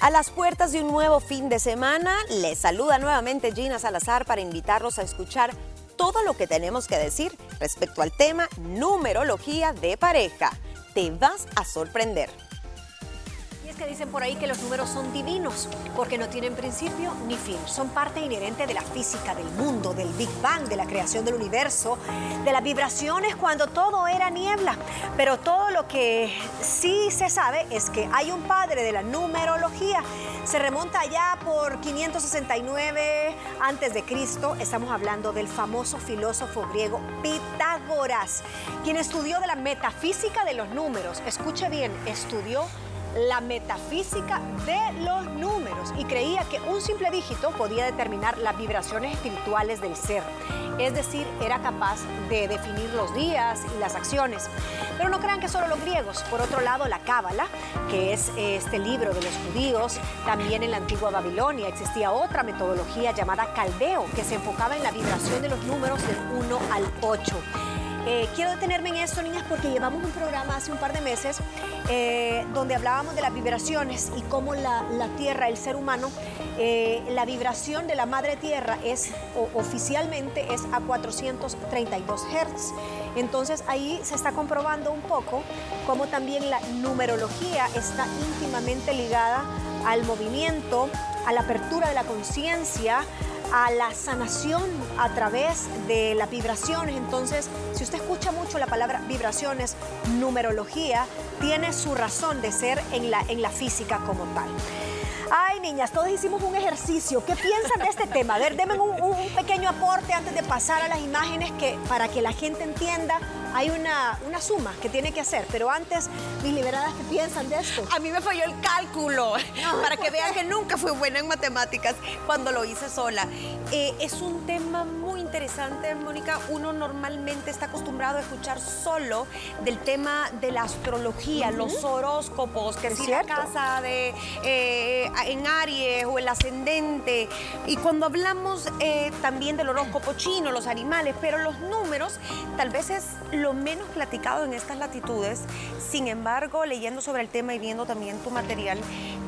A las puertas de un nuevo fin de semana, les saluda nuevamente Gina Salazar para invitarlos a escuchar todo lo que tenemos que decir respecto al tema numerología de pareja. Te vas a sorprender que dicen por ahí que los números son divinos, porque no tienen principio ni fin. Son parte inherente de la física del mundo, del Big Bang, de la creación del universo, de las vibraciones cuando todo era niebla. Pero todo lo que sí se sabe es que hay un padre de la numerología. Se remonta allá por 569 antes de Cristo. Estamos hablando del famoso filósofo griego Pitágoras, quien estudió de la metafísica de los números. Escuche bien, estudió la metafísica de los números y creía que un simple dígito podía determinar las vibraciones espirituales del ser. Es decir, era capaz de definir los días y las acciones. Pero no crean que solo los griegos. Por otro lado, la Cábala, que es este libro de los judíos, también en la antigua Babilonia existía otra metodología llamada caldeo, que se enfocaba en la vibración de los números del 1 al 8. Eh, quiero detenerme en esto, niñas, porque llevamos un programa hace un par de meses eh, donde hablábamos de las vibraciones y cómo la, Tierra, el ser humano, eh, la vibración de la madre Tierra es oficialmente es a 432 Hz. Entonces ahí se está comprobando un poco cómo también la numerología está íntimamente ligada al movimiento, a la apertura de la conciencia, a la sanación a través de las vibraciones. Entonces, si usted escucha mucho la palabra vibraciones, numerología, tiene su razón de ser en la, en la física como tal. Ay, niñas, todos hicimos un ejercicio. ¿Qué piensan de este tema? A ver, denme un, un, pequeño aporte antes de pasar a las imágenes que, para que la gente entienda hay una, una suma que tiene que hacer. Pero antes, mis liberadas, ¿qué piensan de esto? A mí me falló el cálculo, para que vean que nunca fui buena en matemáticas cuando lo hice sola. Eh, es un tema muy interesante, Mónica. Uno normalmente está acostumbrado a escuchar solo del tema de la astrología, los horóscopos, que si la casa de, eh, en Aries o el ascendente. Y cuando hablamos eh, también del horóscopo chino, los animales, pero los números, tal vez es lo menos platicado en estas latitudes. Sin embargo, leyendo sobre el tema y viendo también tu material,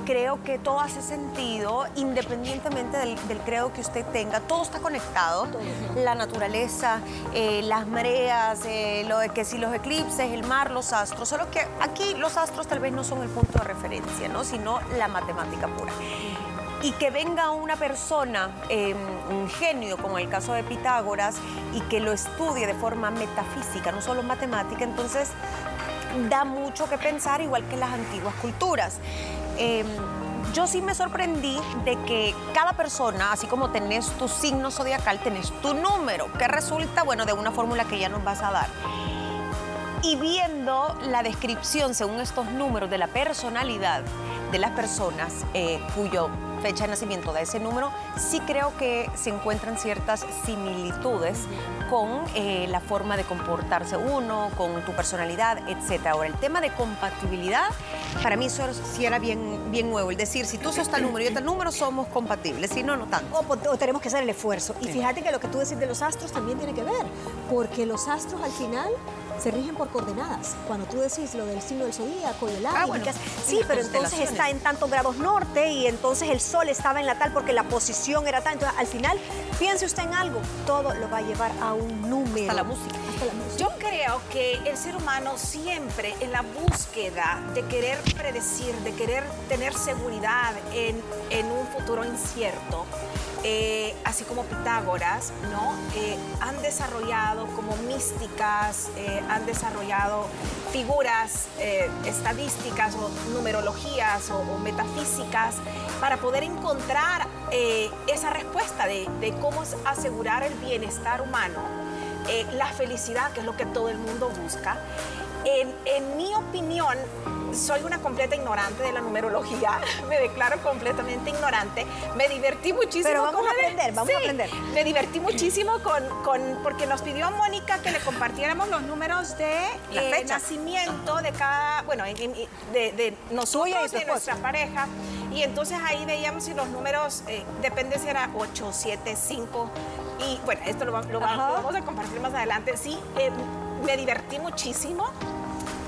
creo que todo hace sentido, independientemente del, credo que usted tenga, todo está conectado. La naturaleza, eh, las mareas, eh, lo de que si los eclipses, el mar, los astros, solo que aquí los astros tal vez no son el punto de referencia, ¿no? sino la matemática pura y que venga una persona, em, un genio como el caso de Pitágoras, y que lo estudie de forma metafísica, no solo matemática, entonces da mucho que pensar, igual que las antiguas culturas. Em, yo sí me sorprendí de que cada persona, así como tenés tu signo zodiacal, tenés tu número, que resulta, bueno, de una fórmula que ya nos vas a dar. Y viendo la descripción según estos números de la personalidad de las personas eh, cuyo fecha de nacimiento de ese número, sí creo que se encuentran ciertas similitudes con eh, la forma de comportarse uno, con tu personalidad, etc. Ahora, el tema de compatibilidad, para mí eso sí era bien, bien nuevo. Es decir, si tú sos tal número y yo tal número, somos compatibles, si no, no tanto. O, tenemos que hacer el esfuerzo. Y fíjate que lo que tú decís de los astros también tiene que ver, porque los astros al final se rigen por coordenadas. Cuando tú decís lo del signo del zodíaco y el ah, sí, pero entonces está en tantos grados norte y entonces el sol estaba en la tal porque la posición era tal. Entonces, al final, piense usted en algo, todo lo va a llevar a un número. Hasta la música. Yo creo que el ser humano siempre en la búsqueda de querer predecir, de querer tener seguridad en, en un futuro incierto, eh, así como Pitágoras, ¿no? Eh, han desarrollado como místicas, eh, han desarrollado figuras estadísticas o numerologías o, metafísicas para poder encontrar esa respuesta de, cómo asegurar el bienestar humano, la felicidad, que es lo que todo el mundo busca. En mi opinión, soy una completa ignorante de la numerología, me declaro completamente ignorante. Me divertí muchísimo. Pero vamos a aprender, vamos a aprender. Me divertí muchísimo con, con, porque nos pidió Mónica que le compartiéramos los números de eh, nacimiento de cada, bueno, de, de nosotros y de nuestra pareja. Y entonces ahí veíamos si los números, eh, depende si era 8, 7, 5. Y bueno, esto lo, vamos a compartir más adelante. Sí, eh, me divertí muchísimo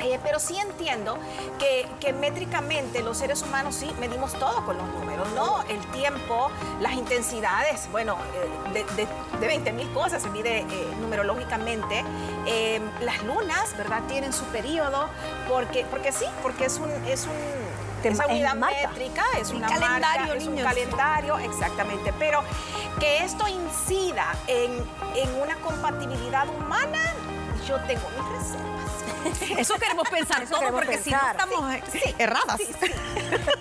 Eh, pero sí entiendo que, que, métricamente los seres humanos sí medimos todo con los números, ¿no? El tiempo, las intensidades, bueno, eh, de, de, 20 mil cosas se mide eh, numerológicamente. Las lunas, ¿verdad? Tienen su periodo, porque, porque sí, porque es un... Es un esa unidad métrica, es un calendario, es un calendario, exactamente. Pero que esto incida en, en una compatibilidad humana, yo tengo mis reservas. Eso queremos pensar todo, porque si no estamos erradas.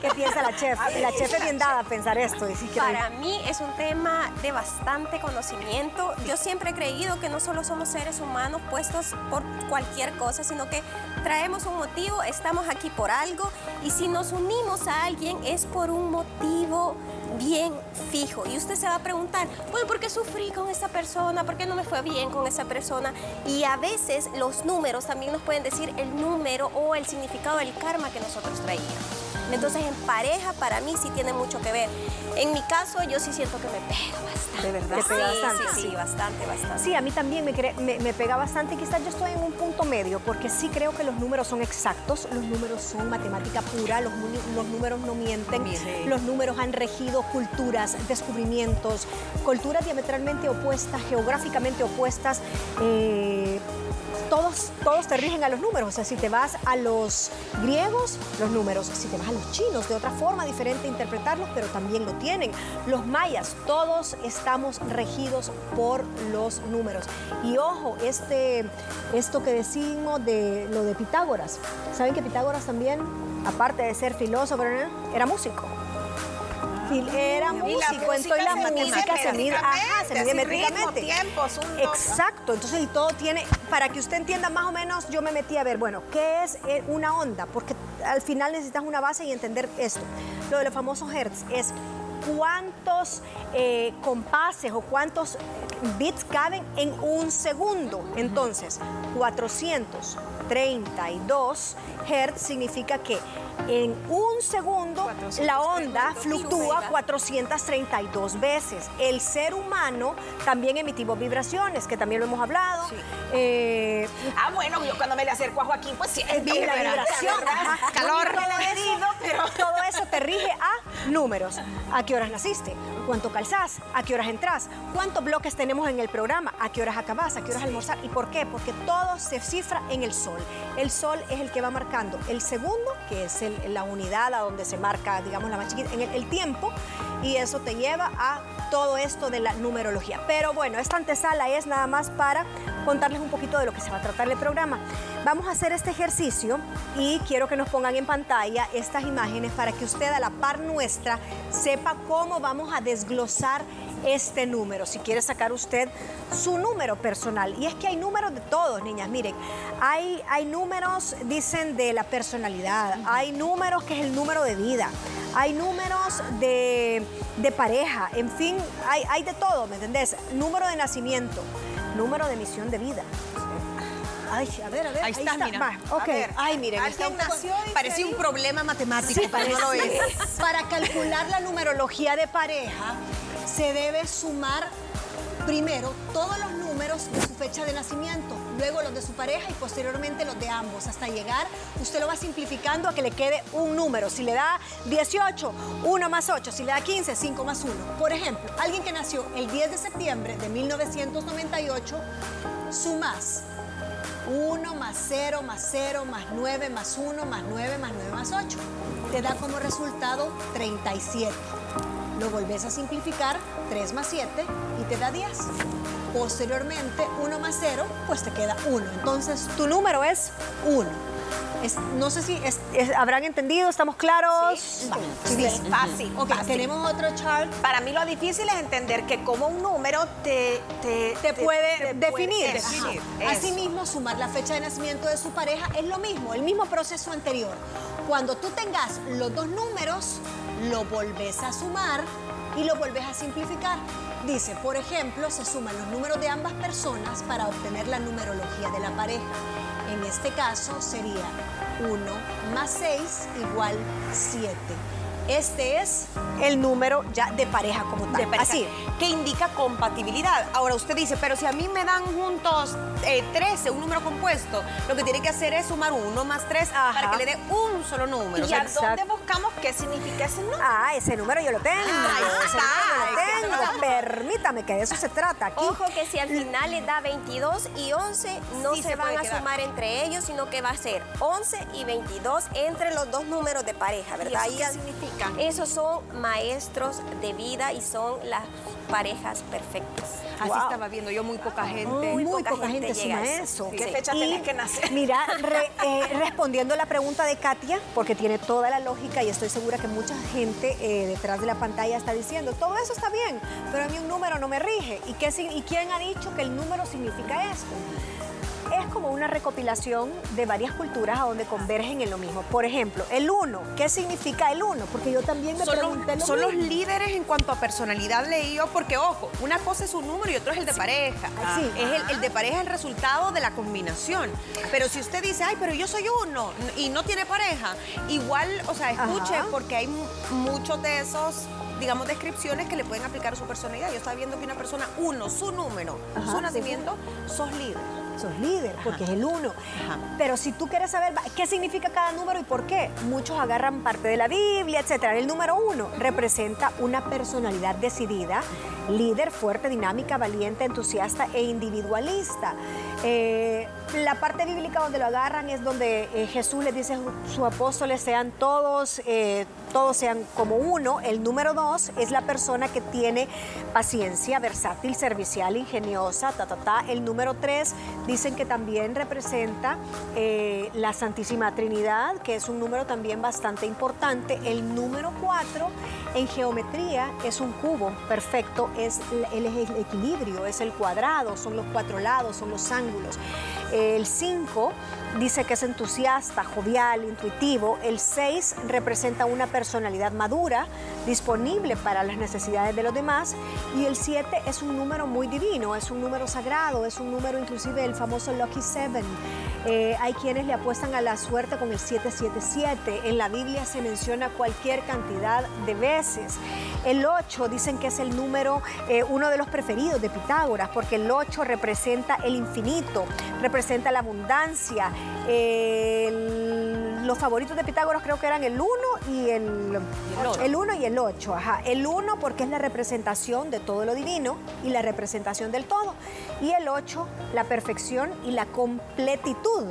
¿Qué piensa la chef? La chef es bien dada a pensar esto. Para mí es un tema de bastante conocimiento. Yo siempre he creído que no solo somos seres humanos puestos por cualquier cosa, sino que traemos un motivo, estamos aquí por algo y si nos unimos a alguien es por un motivo bien fijo. Y usted se va a preguntar, bueno, ¿por qué sufrí con esa persona? ¿Por qué no me fue bien con esa persona? Y a veces los números también nos pueden decir el número o el significado del karma que nosotros traíamos. Entonces en pareja para mí sí tiene mucho que ver. En mi caso yo sí siento que me pega bastante. De verdad. ¿Te pega bastante? Sí, sí, bastante, bastante. Sí, a mí también me, me, pega bastante. Quizás yo estoy en un punto medio porque sí creo que los números son exactos, los números son matemática pura, los, los números no mienten, los números han regido culturas, descubrimientos, culturas diametralmente opuestas, geográficamente opuestas. Eh, todos, todos te rigen a los números. O sea, si te vas a los griegos, los números. Si te vas a los chinos, de otra forma diferente interpretarlos, pero también lo tienen. Los mayas, todos estamos regidos por los números. Y ojo, este, esto que decimos de lo de Pitágoras. ¿Saben que Pitágoras también, aparte de ser filósofo, era músico? Era músico, entonces la música se mide, ajá, se mide métricamente. Exacto, entonces y todo tiene, para que usted entienda más o menos, yo me metí a ver, bueno, ¿qué es eh, una onda? Porque al final necesitas una base y entender esto. Lo de los famosos hertz es cuántos eh, compases o cuántos bits caben en un segundo. Entonces, 432 hertz significa que en un segundo la onda fluctúa 432 veces. El ser humano también emitimos vibraciones, que también lo hemos hablado. Eh, ah, bueno, yo cuando me le acerco a Joaquín, pues sí, es vibración, calor. pero todo eso te rige a números. ¿A qué horas naciste? ¿Cuánto calzás? ¿A qué horas entras? ¿Cuántos bloques tenemos en el programa? ¿A qué horas acabás? ¿A qué horas almorzar? ¿Y por qué? Porque todo se cifra en el sol. El sol es el que va marcando el segundo, que es la unidad a donde se marca, digamos, la más chiquita, en el, tiempo, y eso te lleva a todo esto de la numerología. Pero bueno, esta antesala es nada más para contarles un poquito de lo que se va a tratar el programa. Vamos a hacer este ejercicio y quiero que nos pongan en pantalla estas imágenes para que usted a la par nuestra sepa cómo vamos a desglosar este número, si quiere sacar usted su número personal. Y es que hay números de todos, niñas. Miren, hay, hay números, dicen, de la personalidad, hay números que es el número de vida, hay números de, pareja, en fin, hay, hay de todo, ¿me entendés? Número de nacimiento, número de misión de vida. Ay, a ver, a ver. Ahí, está, mira. ok. Ay, miren, parece un problema matemático, pero no lo es. Para calcular la numerología de pareja, se debe sumar primero todos los números de su fecha de nacimiento, luego los de su pareja y posteriormente los de ambos, hasta llegar, usted lo va simplificando a que le quede un número. Si le da 18, 1 más 8, si le da 15, 5 más 1. Por ejemplo, alguien que nació el 10 de septiembre de 1998, sumas 1 más 0 más 0 más 9 más 1 más 9 más 9 más 8. Te da como resultado 37. Lo volvés a simplificar, 3 más 7 y te da 10. Posteriormente, 1 más 0, pues te queda 1. Entonces, tu número es 1. no sé si habrán entendido, ¿estamos claros? Sí, sí, fácil. Ok, tenemos otro chart. Para mí lo difícil es entender que como un número te, te, puede definir. definir. Asimismo, sumar la fecha de nacimiento de su pareja es lo mismo, el mismo proceso anterior. Cuando tú tengas los dos números, lo volvés a sumar y lo volvés a simplificar. Dice, por ejemplo, se suman los números de ambas personas para obtener la numerología de la pareja. En este caso sería 1 más 6 igual 7. Este es el número ya de pareja como tal. de pareja, Así. que indica compatibilidad. Ahora usted dice, pero si a mí me dan juntos eh, 13, un número compuesto, lo que tiene que hacer es sumar uno más tres Ajá. para que le dé un solo número. O ¿Y sea, a dónde buscamos qué significa ese número? Ah, ese número yo lo tengo. ese número yo lo tengo. Permítame, que de eso se trata aquí. Ojo que si al final les da 22 y 11, no Sí se, se van a quedar. sumar entre ellos, sino que va a ser 11 y 22 entre los dos números de pareja, ¿Y ¿verdad? eso Ahí qué ya- significa? Esos son maestros de vida y son las parejas perfectas. Así Wow. estaba viendo yo muy poca gente. Muy, poca poca gente, gente llega suma a eso. ¿Qué fecha Y, tenés que nacer? Mira, re- eh, respondiendo a la pregunta de Katia, porque tiene toda la lógica y estoy segura que mucha gente eh, detrás de la pantalla está diciendo, todo eso está bien, pero a mí un número no me rige. ¿Y, qué, ¿Y quién ha dicho que el número significa esto? Es como una recopilación de varias culturas a donde convergen en lo mismo. Por ejemplo, el 1. ¿Qué significa el 1? Porque yo también me Son, pregunté los, lo son los líderes en cuanto a personalidad leí yo, porque ojo, una cosa es un número y otro es el de pareja. Ah, sí. Es el, el de pareja es el resultado de la combinación. Pero si usted dice, ay, pero yo soy uno y no tiene pareja, igual, o sea, escuche, Ajá. porque hay mu- muchos de esos digamos, descripciones que le pueden aplicar a su personalidad. Yo estaba viendo que una persona, uno, su número, Ajá, su sí, nacimiento, sos líder. Sos líder, porque es el uno. Ajá. Pero si tú quieres saber qué significa cada número y por qué, muchos agarran parte de la Biblia, etcétera. El número uno representa una personalidad decidida, líder, fuerte, dinámica, valiente, entusiasta e individualista. Eh, la parte bíblica donde lo agarran es donde eh, Jesús les dice a sus apóstoles sean todos, eh, todos sean como uno. El número dos es la persona que tiene paciencia, versátil, servicial, ingeniosa, ta, ta, ta. El número tres dicen que también representa eh, la Santísima Trinidad, que es un número también bastante importante. El número cuatro en geometría es un cubo perfecto, es el, el equilibrio, es el cuadrado, son los cuatro lados, son los ángulos. El 5 dice que es entusiasta, jovial, intuitivo. El 6 representa una personalidad madura, disponible para las necesidades de los demás. Y el 7 es un número muy divino, es un número sagrado, es un número inclusive el famoso Lucky Seven. Eh, hay quienes le apuestan a la suerte con el 777. En la Biblia se menciona cualquier cantidad de veces. El 8 dicen que es el número, eh, uno de los preferidos de Pitágoras, porque el 8 representa el infinito, representa la abundancia. El- los favoritos de Pitágoras creo que eran el 1 y el, el 1 y el 8. Ajá. El 1 porque es la representación de todo lo divino y la representación del todo. Y el 8, la perfección y la completitud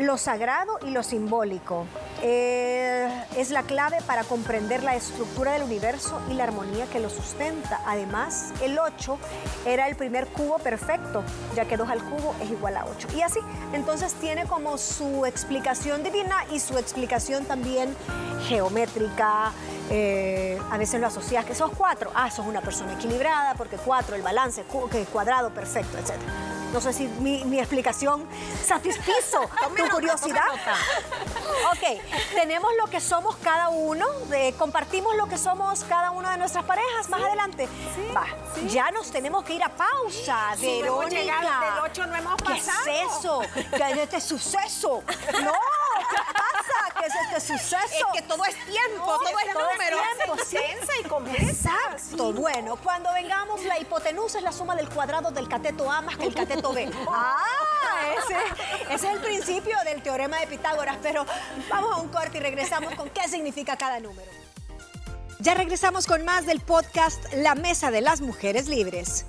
lo sagrado y lo simbólico. Eh, es la clave para comprender la estructura del universo y la armonía que lo sustenta. Además, el 8 era el primer cubo perfecto, ya que 2 al cubo es igual a 8. Y así, entonces tiene como su explicación divina y su explicación también geométrica. Eh, a veces lo asocias que sos 4. Ah, sos una persona equilibrada, porque 4, el balance, que cuadrado perfecto, etc. No sé si mi, mi explicación satisfizo tu curiosidad. Ok, tenemos lo que somos cada uno, de- compartimos lo que somos cada una de nuestras parejas más adelante. Va, ya nos tenemos que ir a pausa, hemos Verónica. llegado, del ocho no hemos ¿Qué pasado. es eso? ¿Qué es este suceso? No, ¿qué pasa? ¿Qué es este suceso? Es que todo es tiempo, No, todo es todo es número. tiempo, sí. Y compleja. Exacto. Bueno, cuando vengamos, la hipotenusa es la suma del cuadrado del cateto A más que el cateto B. Ah, ese, ese es el principio del teorema de Pitágoras, pero vamos a un corte y regresamos con qué significa cada número. Ya regresamos con más del podcast La Mesa de las Mujeres Libres.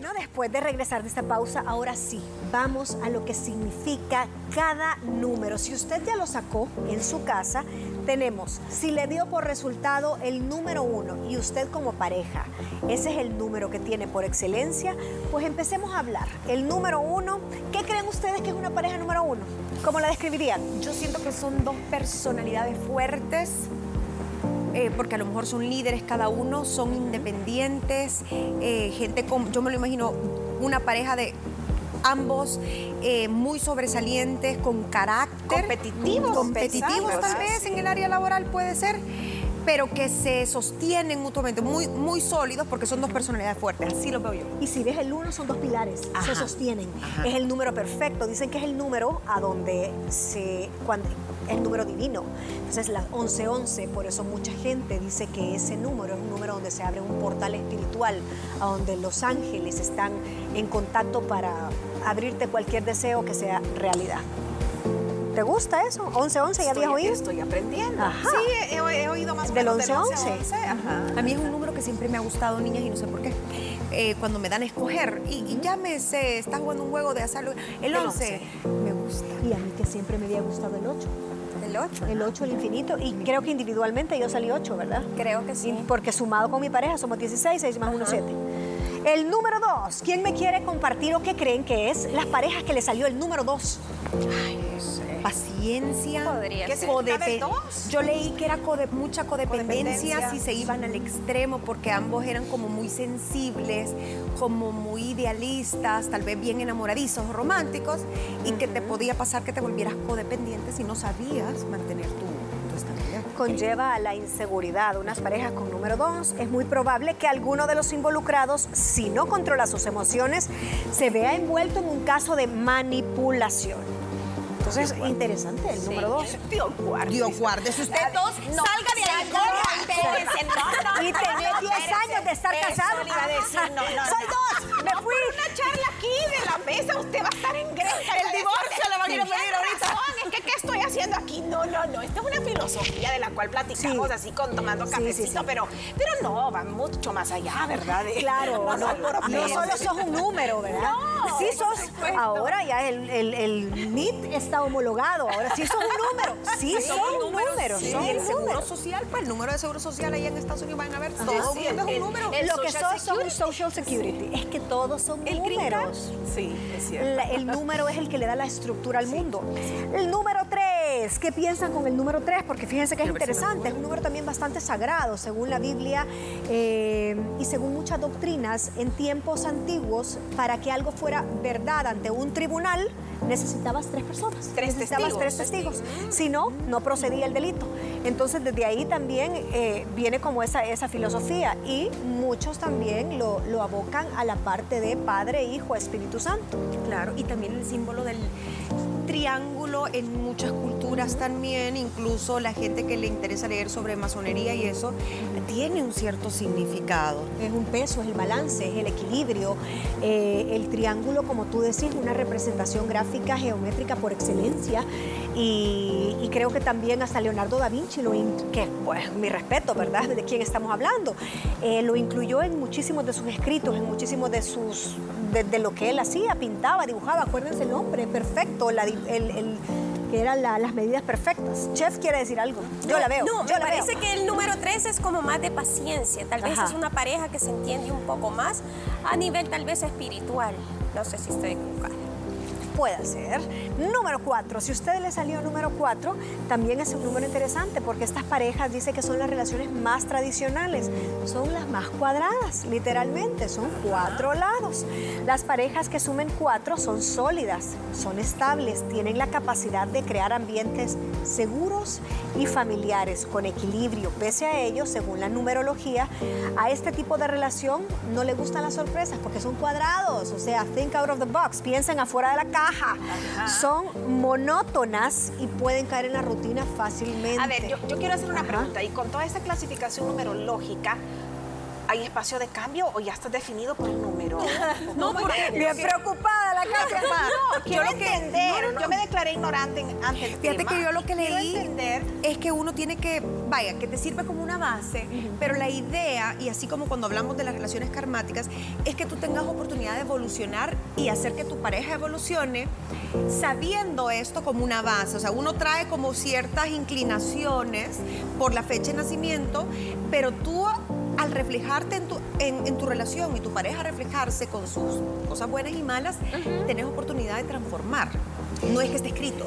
Bueno, después de regresar de esta pausa, ahora sí, vamos a lo que significa cada número. Si usted ya lo sacó en su casa, tenemos, si le dio por resultado el número uno y usted como pareja, ese es el número que tiene por excelencia, pues empecemos a hablar. El número uno, ¿qué creen ustedes que es una pareja número uno? ¿Cómo la describirían? Yo siento que son dos personalidades fuertes, eh, porque a lo mejor son líderes cada uno, son independientes, eh, gente con, yo me lo imagino, una pareja de ambos eh, muy sobresalientes, con carácter. Competitivos, Competitivos pesados, tal vez en el área laboral puede ser. pero que se sostienen mutuamente, muy, muy sólidos porque son dos personalidades fuertes, así lo veo yo. Y si ves el uno, son dos pilares, Ajá. se sostienen. Ajá. Es el número perfecto. Dicen que es el número a donde se. Cuando, el número divino. Entonces, la 1111, por eso mucha gente dice que ese número es un número donde se abre un portal espiritual, a donde los ángeles están en contacto para abrirte cualquier deseo que sea realidad. ¿Te gusta eso? 1111, ¿ya habías oído? Estoy aprendiendo. Ajá. Sí, he, he oído más o Del menos 11-11. 11-11, Ajá. A mí es un número que siempre me ha gustado, niñas, y no sé por qué. Eh, cuando me dan a escoger, y, y ya me sé, está jugando un juego de hacerlo. El El 11 me gusta. Y a mí que siempre me había gustado el 8. El 8. El 8, el infinito. Y creo que individualmente yo salí 8, ¿verdad? Creo que sí. Porque sumado con mi pareja somos 16, 6 más 1, 7. El número 2. ¿Quién me quiere compartir o qué creen que es las parejas que le salió el número 2? Paciencia. Podría ¿Qué ser. dos? Yo leí que era code- mucha codependencia, Codependencia. si se iban al extremo, porque ambos eran como muy sensibles, como muy idealistas, tal vez bien enamoradizos o románticos, y que te podía pasar que te volvieras codependiente si no sabías mantener tu, tu estabilidad. Conlleva a la inseguridad. Unas parejas con número 2 es muy probable que alguno de los involucrados, si no controla sus emociones, se vea envuelto en un caso de manipulación. Entonces, interesante el número 2. Dios guarde. Dios guarde, si usted dos, No, salga de ahí, no, corra. no, no, Y no, 10 espérense. años de estar casado. Soy no. dos, me fui. por una charla aquí de la mesa, usted va a estar en Grecia. El divorcio le van a ir a pedir ahorita. razón, Es que, ¿qué estoy haciendo aquí? No, no, no. Esta es una filosofía de la cual platicamos Sí. así con tomando cafecito, sí, sí. pero, pero no, va mucho más allá, ¿verdad? Claro, no, solo sos un número, ¿verdad? No, sí sos, ahora ya el, el, el NIT está homologado, ahora sí sos un número, sí, sos un número, Sí, sos el seguro número. social, pues el número de seguro social allá en Estados Unidos van a ver, todo sí, el mundo es el- un número. el- Lo que son un Security. Social Security, es que todos son El números. Sí, es cierto. La- el número es el que le da la estructura al mundo. El número 3, ¿qué piensan con el número 3? Porque fíjense que es interesante, es un número también bastante sagrado, según la Biblia eh, y según muchas doctrinas, en tiempos antiguos, para que algo fuera verdad ante un tribunal, necesitabas tres personas. Tres necesitabas testigos. tres testigos. Si no, no procedía el delito. Entonces, desde ahí también eh, viene como esa, esa filosofía y muchos también lo, lo abocan a la parte de Padre, Hijo, Espíritu Santo. Claro, y también el símbolo del triángulo en muchas culturas también, incluso la gente que le interesa leer sobre masonería y eso, tiene un cierto significado. Es un peso, es el balance, es el equilibrio. Eh, el triángulo, como tú decís, una representación gráfica geométrica por excelencia. Y, creo que también hasta Leonardo da Vinci, que pues mi respeto, ¿verdad? ¿De quién estamos hablando? Eh, lo incluyó en muchísimos de sus escritos, en muchísimos de sus de, de lo que él hacía, pintaba, dibujaba. Acuérdense el nombre, perfecto, la el, el- que eran la- las medidas perfectas. Chef quiere decir algo. Yo la veo. No, yo me la parece veo. que el número 3 es como más de paciencia. Tal vez Ajá. es una pareja que se entiende un poco más a nivel tal vez espiritual. No sé si estoy equivocada. Puede ser. Número 4. Si a usted le salió número 4, también es un número interesante porque estas parejas dice que son las relaciones más tradicionales. Son las más cuadradas, literalmente. Son cuatro lados. Las parejas que sumen cuatro son sólidas, son estables, tienen la capacidad de crear ambientes seguros y familiares con equilibrio. Pese a ello, según la numerología, a este tipo de relación no le gustan las sorpresas porque son cuadrados. O sea, think out of the box, piensen afuera de la caja. Son monótonas y pueden caer en la rutina fácilmente. A ver, yo, yo quiero hacer una Ajá. pregunta. Y con toda esta clasificación numerológica, ¿hay espacio de cambio o ya está definido por el número? No, porque Bien preocupada la casa. No, quiero Yo lo que- entender. no, no, no. Yo me declaré ignorante ante el Fíjate tema. que yo lo que Quiero leí entender es que uno tiene que, vaya, que te sirve como una base, pero la idea, y así como cuando hablamos de las relaciones karmáticas, es que tú tengas oportunidad de evolucionar y hacer que tu pareja evolucione sabiendo esto como una base. O sea, uno trae como ciertas inclinaciones por la fecha de nacimiento, pero tú al reflejarte en tu, en, en tu relación y tu pareja reflejarse con sus cosas buenas y malas, tenés oportunidad de transformar. No es que esté escrito.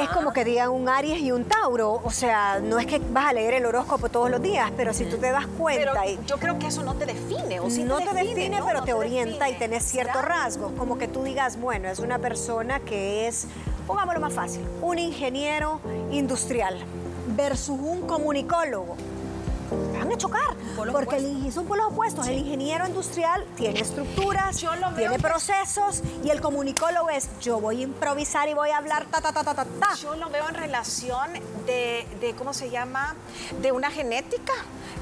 Es como que digan un Aries y un Tauro. O sea, no es que vas a leer el horóscopo todos los días, pero si tú te das Pero cuenta y yo creo que eso no te define. ¿o sí no te define, ¿no? pero No te orienta y define. tenés ciertos rasgos. Como que tú digas, bueno, es una persona que es, pongámoslo más fácil, un ingeniero industrial versus un comunicólogo. A chocar. Porque el son polos opuestos. El ingeniero industrial tiene estructuras, tiene procesos y el comunicólogo es yo voy a improvisar y voy a hablar ta ta ta ta ta ta. Yo lo veo en relación de, de, ¿cómo se llama? De una genética,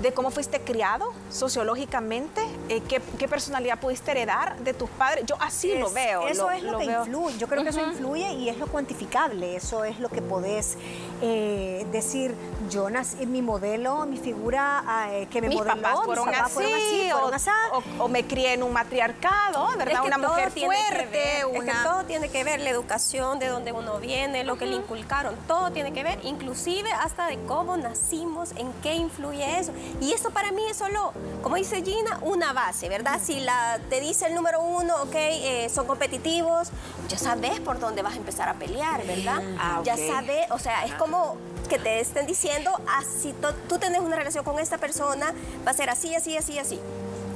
de cómo fuiste criado sociológicamente, eh, qué, qué personalidad pudiste heredar de tus padres. Yo así lo veo. Eso lo- es lo, que veo. influye. Yo creo que eso influye y es lo cuantificable. Eso es lo que podés eh, decir. Yo nací, mi modelo, mi figura eh, que me Mis modeló, papás mis fueron papás así, fueron así, o, fueron o- o me crié en un matriarcado, ¿verdad? Es que una mujer tiene que fuerte, ver, es que una... todo tiene que ver, la educación, de donde uno viene, lo que le inculcaron, todo tiene que ver, inclusive hasta de cómo nacimos, en qué influye eso. Y esto para mí es solo, como dice Gina, una base, ¿verdad? Si la, te dice el número uno, ok, eh, son competitivos, ya sabes por dónde vas a empezar a pelear, ¿verdad? Ah, Ya sabes, o sea, es como que te estén diciendo, así tú, tú tienes una relación con esta persona, va a ser así, así, así, así.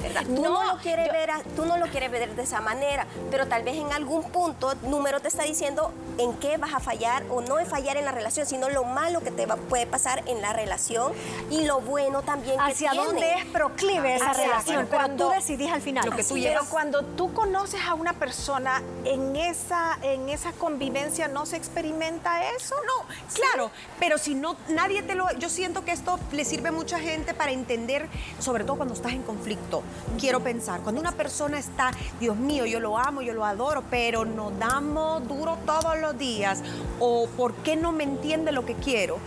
¿Verdad? Tú no, No, lo quieres yo- ver, a- tú no lo quieres ver de esa manera, pero tal vez en algún punto número te está diciendo en qué vas a fallar o no es fallar en la relación, sino lo malo que te va- puede pasar en la relación y lo bueno también que Hacia tiene. dónde es proclive esa Hacia- relación, pero cuando- tú decidís al final. Lo que tú. Pero cuando tú conoces a una persona, en esa, en esa convivencia no se experimenta eso. No, claro, pero si no, nadie te lo... Yo siento que esto le sirve a mucha gente para entender, sobre todo cuando estás en conflicto. Quiero pensar, cuando una persona está, Dios mío, yo lo amo, yo lo adoro, pero nos damos duro todos los días, o ¿por qué no me entiende lo que quiero?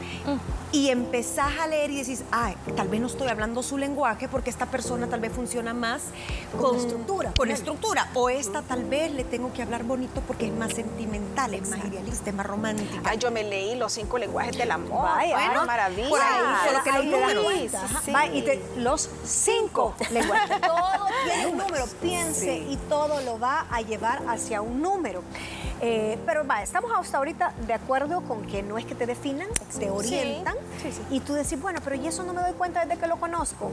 Y empezás a leer y decís, ay, tal vez no estoy hablando su lenguaje porque esta persona tal vez funciona más Con estructura, Con estructura. O esta tal vez le tengo que hablar bonito porque es más sentimental, es más idealista, es más romántica. Ay, yo me leí los cinco lenguajes del amor. Vaya. bueno, maravilla. por ahí, solo que los números. Sí. Y te- los cinco lenguajes. Todo tiene un número. Piense y todo lo va a llevar hacia un número. Eh, pero va, estamos hasta ahorita de acuerdo con que no es que te definan, te orientan. Sí, sí. Y tú decís, bueno, pero ¿y eso no me doy cuenta desde que lo conozco?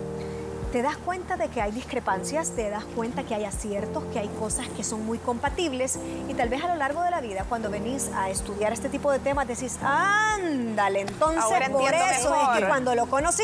Te das cuenta de que hay discrepancias, te das cuenta que hay aciertos, que hay cosas que son muy compatibles y tal vez a lo largo de la vida cuando venís a estudiar este tipo de temas decís, ándale, entonces Ahora por eso es que cuando lo conocí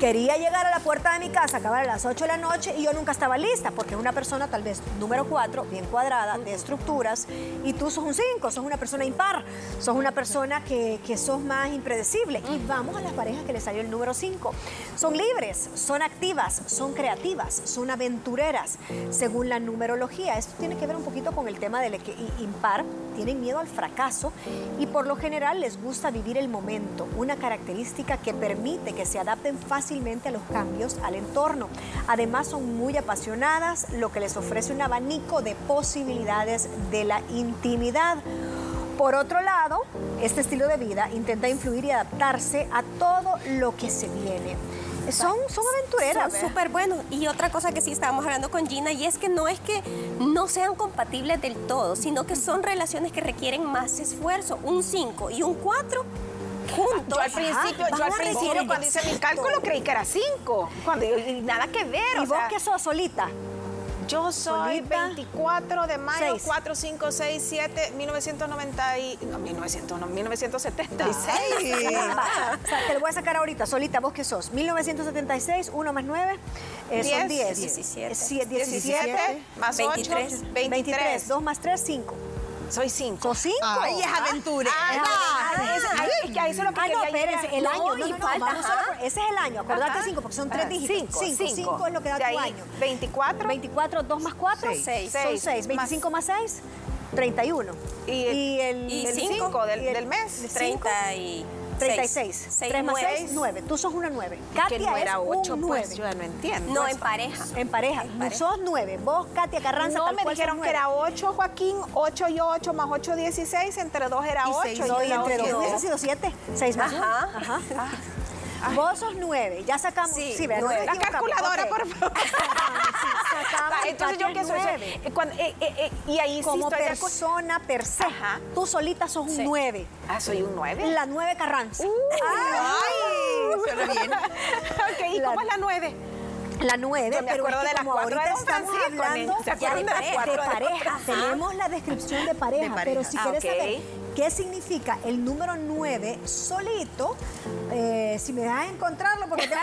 quería llegar a la puerta de mi casa, acabar a las 8 de la noche y yo nunca estaba lista porque es una persona tal vez número 4, bien cuadrada, de estructuras y tú sos un 5, sos una persona impar, sos una persona que, que sos más impredecible. Y vamos a las parejas que les salió el número 5. Son libres, son activas, son creativas, son aventureras, según la numerología. Esto tiene que ver un poquito con el tema del impar. Tienen miedo al fracaso y por lo general les gusta vivir el momento, una característica que permite que se adapten fácilmente a los cambios al entorno. Además son muy apasionadas, lo que les ofrece un abanico de posibilidades de la intimidad. Por otro lado, este estilo de vida intenta influir y adaptarse a todo lo que se viene. Son, son aventureras. Son súper buenos. Y otra cosa que sí estábamos hablando con Gina, y es que no es que no sean compatibles del todo, sino que son relaciones que requieren más esfuerzo. Un 5 y un 4 juntos. Yo al principio, Ajá, yo al principio cuando hice mi cálculo creí que era 5. Cuando yo- nada que ver. ¿Y o vos sea, qué sos solita? Yo soy Solita. 24 de mayo, Seis. 4, 5, 6, 7, 1990 y... No, 1900, no, 1976. Va, o sea, te lo voy a sacar ahorita, solita, vos qué sos. 1976, 1 más 9, son 10. Diez. 17. 17. 17 más 8, 23. 23. 23, 2 más 3, 5. Soy 5. ¿Sos 5? Ay, es aventura. Ah, es- ay, es que a eso es lo que Ah, no, espérense, el año. No, falta, solo ese es el año, acordate Ajá. 5, porque son 3 Ah, dígitos. cinco, 5, cinco. 5 es lo que da tu ahí, año. 24. 24, 2 más 4, Seis. son Seis. 6. 25 más 6, 31. Y el- Y el cinco. 5 del, del mes. 30 y 36. 3 más 6, 9. 9. Tú sos una 9. Que Katia no es era 8, un pues 9. yo ya no entiendo. No, en pareja. En pareja. Sos 9. Vos, Katia Carranza, No, tal me cual dijeron que era 8, Joaquín, 8 y 8 más 8, 16, entre 2 era Y 8. seis, No, y entre dos ocho. hubiese sido 7. 6 más 1. Ajá. Vos sos 9. Ya sacamos. Sí, Sí, ¿verdad? nueve. La calculadora, por favor. Sacamos Entonces yo qué soy. nueve. Eh, cuando- eh, eh, y ahí sí Como de persona per se. Ajá. Tú solita sos un Sí. 9. Ah, soy un 9. La 9 Carranza. Ay, suena bien. ok, ¿y La- cómo es la 9? La 9, Yo me pero acuerdo es que de como ahorita estamos hablando ¿se acuerdan de pareja. Tenemos la descripción de pareja, De pareja. pero si Ah, quieres saber ¿Qué significa el número 9 solito? Eh, si me dejas encontrarlo, porque tengo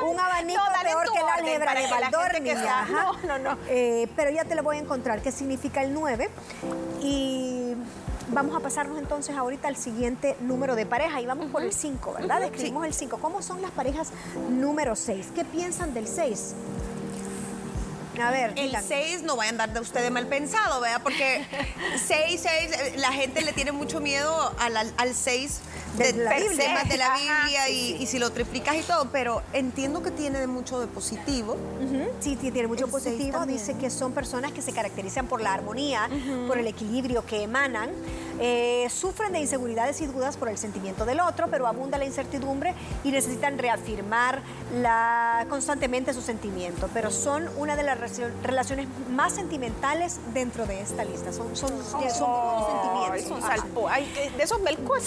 como un, abanico No, peor que la para de que que ajá. No, no, no. Eh, pero ya te lo voy a encontrar, qué significa el 9. Y vamos a pasarnos entonces ahorita al siguiente número de pareja y vamos por el 5, ¿verdad? Describimos el 5. ¿Cómo son las parejas número 6? ¿Qué piensan del 6? A ver, El díganme. 6 no vayan a andar de ustedes mal pensado, ¿verdad? Porque 6, 6, la gente le tiene mucho miedo al, al 6 de, De la de la Biblia y, sí. y si lo triplicas y todo, pero entiendo que tiene de mucho de positivo. Ujú, Sí, sí, tiene mucho El positivo. Dice que son personas que se caracterizan por la armonía, por el equilibrio que emanan. Eh, sufren de inseguridades y dudas por el sentimiento del otro, pero abunda la incertidumbre y necesitan reafirmar la, constantemente su sentimiento. Pero son una de las relacio- relaciones más sentimentales dentro de esta lista. Son, son, son Ay, sentimientos. son salpo- ay, de- de esos melcochas.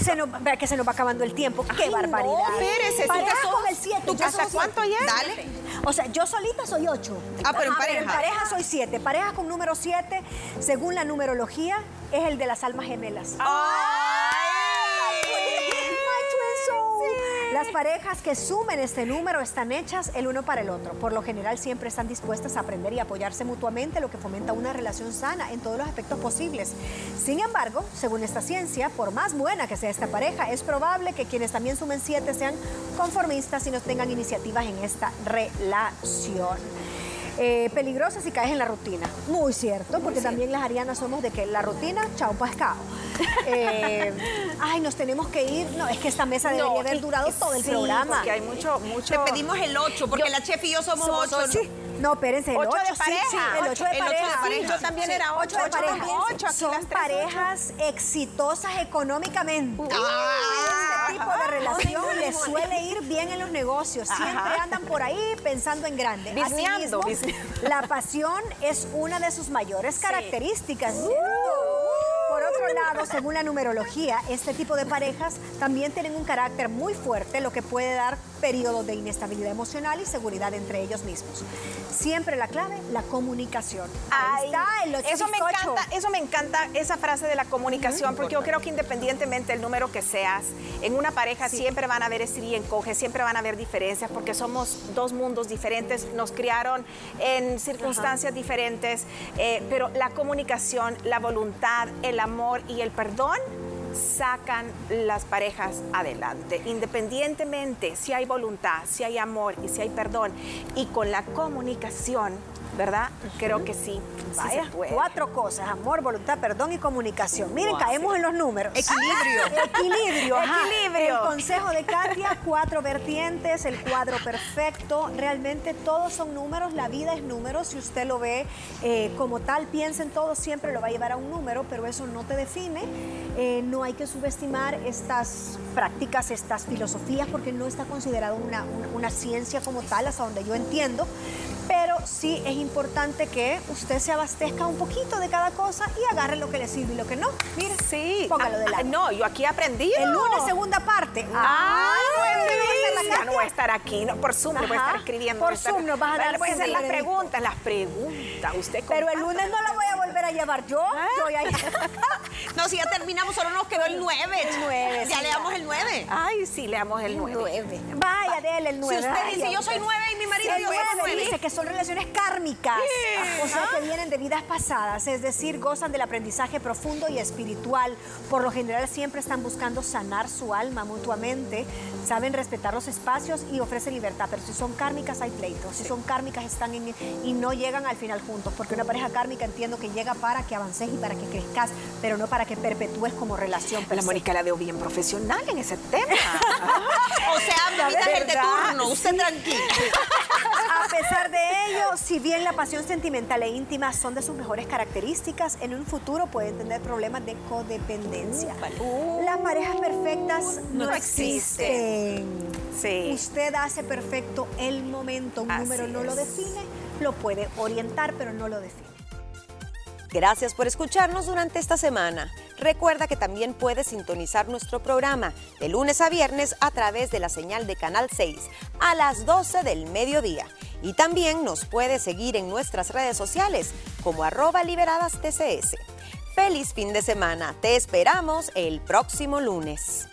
Se nos, vea que se nos va acabando el tiempo. ¡Qué Ay, no, barbaridad! espérese, con el 7. ¿Tú ¿Hasta cuánto ya? Dale. O sea, yo solita soy 8. Ah, pero en pareja. en pareja soy 7. Pareja con número 7, según la numerología, es el de las almas gemelas. Twin soul. Las parejas que sumen este número están hechas el uno para el otro. Por lo general siempre están dispuestas a aprender y apoyarse mutuamente, lo que fomenta una relación sana en todos los aspectos posibles. Sin embargo, según esta ciencia, por más buena que sea esta pareja, es probable que quienes también sumen siete sean conformistas y no tengan iniciativas en esta relación. Eh, peligrosa si caes en la rutina. Muy cierto, porque también las arianas somos de que la rutina, chao pescado. Eh, ay, nos tenemos que ir. No, es que esta mesa debería No, haber durado todo el sí, programa. Porque hay mucho, mucho. Le pedimos el 8, porque la chef y yo somos somos 8. Sí. No, espérense, el Ocho 8 de pareja. Sí, el 8 de El ocho de pareja. Sí, Yo también sí, era ocho ocho, de ocho pareja. también. Ocho, aquí Son las tres, parejas exitosas económicamente. Ah. Tipo de relación les suele ir bien en los negocios. Siempre andan por ahí pensando en grande. Bisneando, Asimismo, bisneando. la pasión es una de sus mayores características. ¿cierto? Por otro lado, según la numerología, este tipo de parejas también tienen un carácter muy fuerte, lo que puede dar periodos de inestabilidad emocional y seguridad entre ellos mismos. Siempre la clave, la comunicación. Ahí Ay, está, el eso me encanta, eso me encanta esa frase de la comunicación, porque yo creo que independientemente del número que seas, en una pareja siempre van a haber estir y encoge, siempre van a haber diferencias, porque somos dos mundos diferentes, nos criaron en circunstancias diferentes, eh, pero la comunicación, la voluntad, el amor y el perdón sacan las parejas adelante, independientemente si hay voluntad, si hay amor y si hay perdón, y con la comunicación, ¿verdad? Creo que sí, sí Vaya, se puede. cuatro cosas, amor, voluntad, perdón y comunicación. Miren, caemos en los números. Equilibrio. Equilibrio. ajá. Equilibrio. El consejo de Katia, cuatro vertientes, el cuadro perfecto. Realmente todos son números, la vida es números. Si usted lo ve eh, como tal, piensa en todo, siempre lo va a llevar a un número, pero eso no te define. Eh, no hay que subestimar estas prácticas, estas filosofías, porque no está considerado una, una- una ciencia como tal, hasta donde yo entiendo. Sí es importante que usted se abastezca un poquito de cada cosa y agarre lo que le sirve y lo que no. Mire, Sí. póngalo Ah, de ah, lado. No, yo aquí aprendí. El lunes, segunda parte. Ah, Ay, buen ¿va a ser la día. Katia? no voy a estar aquí, no, por Zoom le voy a estar escribiendo. Por Zoom nos vas a dar voy a hacer las preguntas, las preguntas. Usted Pero el lunes no la voy a volver a llevar yo. Ah. Yo ya... No, si ya terminamos, solo nos quedó el 9. nueve, Ya sí, le damos el 9. Ay, sí, leamos el 9. Vaya, déle el Si 9. usted dice yo soy 9 y mi marido El yo soy 9 9. dice que son relaciones kármicas, o sea, que vienen de vidas pasadas, es decir, gozan del aprendizaje profundo y espiritual. Por lo general siempre están buscando sanar su alma mutuamente, saben respetar los espacios y ofrecen libertad, pero si son kármicas hay pleitos, si son kármicas están en, y no llegan al final juntos, porque una pareja kármica entiendo que llega para que avances y para que crezcas, pero no para que perpetúes como relación. La. Mónica la veo bien profesional en ese tema. O sea, vida es el de turno, usted tranquila. A pesar de ello, si bien la pasión sentimental e íntima son de sus mejores características, en un futuro pueden tener problemas de codependencia. Las parejas perfectas no, No existen. Sí. Usted hace perfecto el momento. Un Así número no lo define, lo puede orientar, pero no lo define. Gracias por escucharnos durante esta semana. Recuerda que también puedes sintonizar nuestro programa de lunes a viernes a través de la señal de Canal 6 a las 12 del mediodía. Y también nos puedes seguir en nuestras redes sociales como arroba liberadas TCS. Feliz fin de semana. Te esperamos el próximo lunes.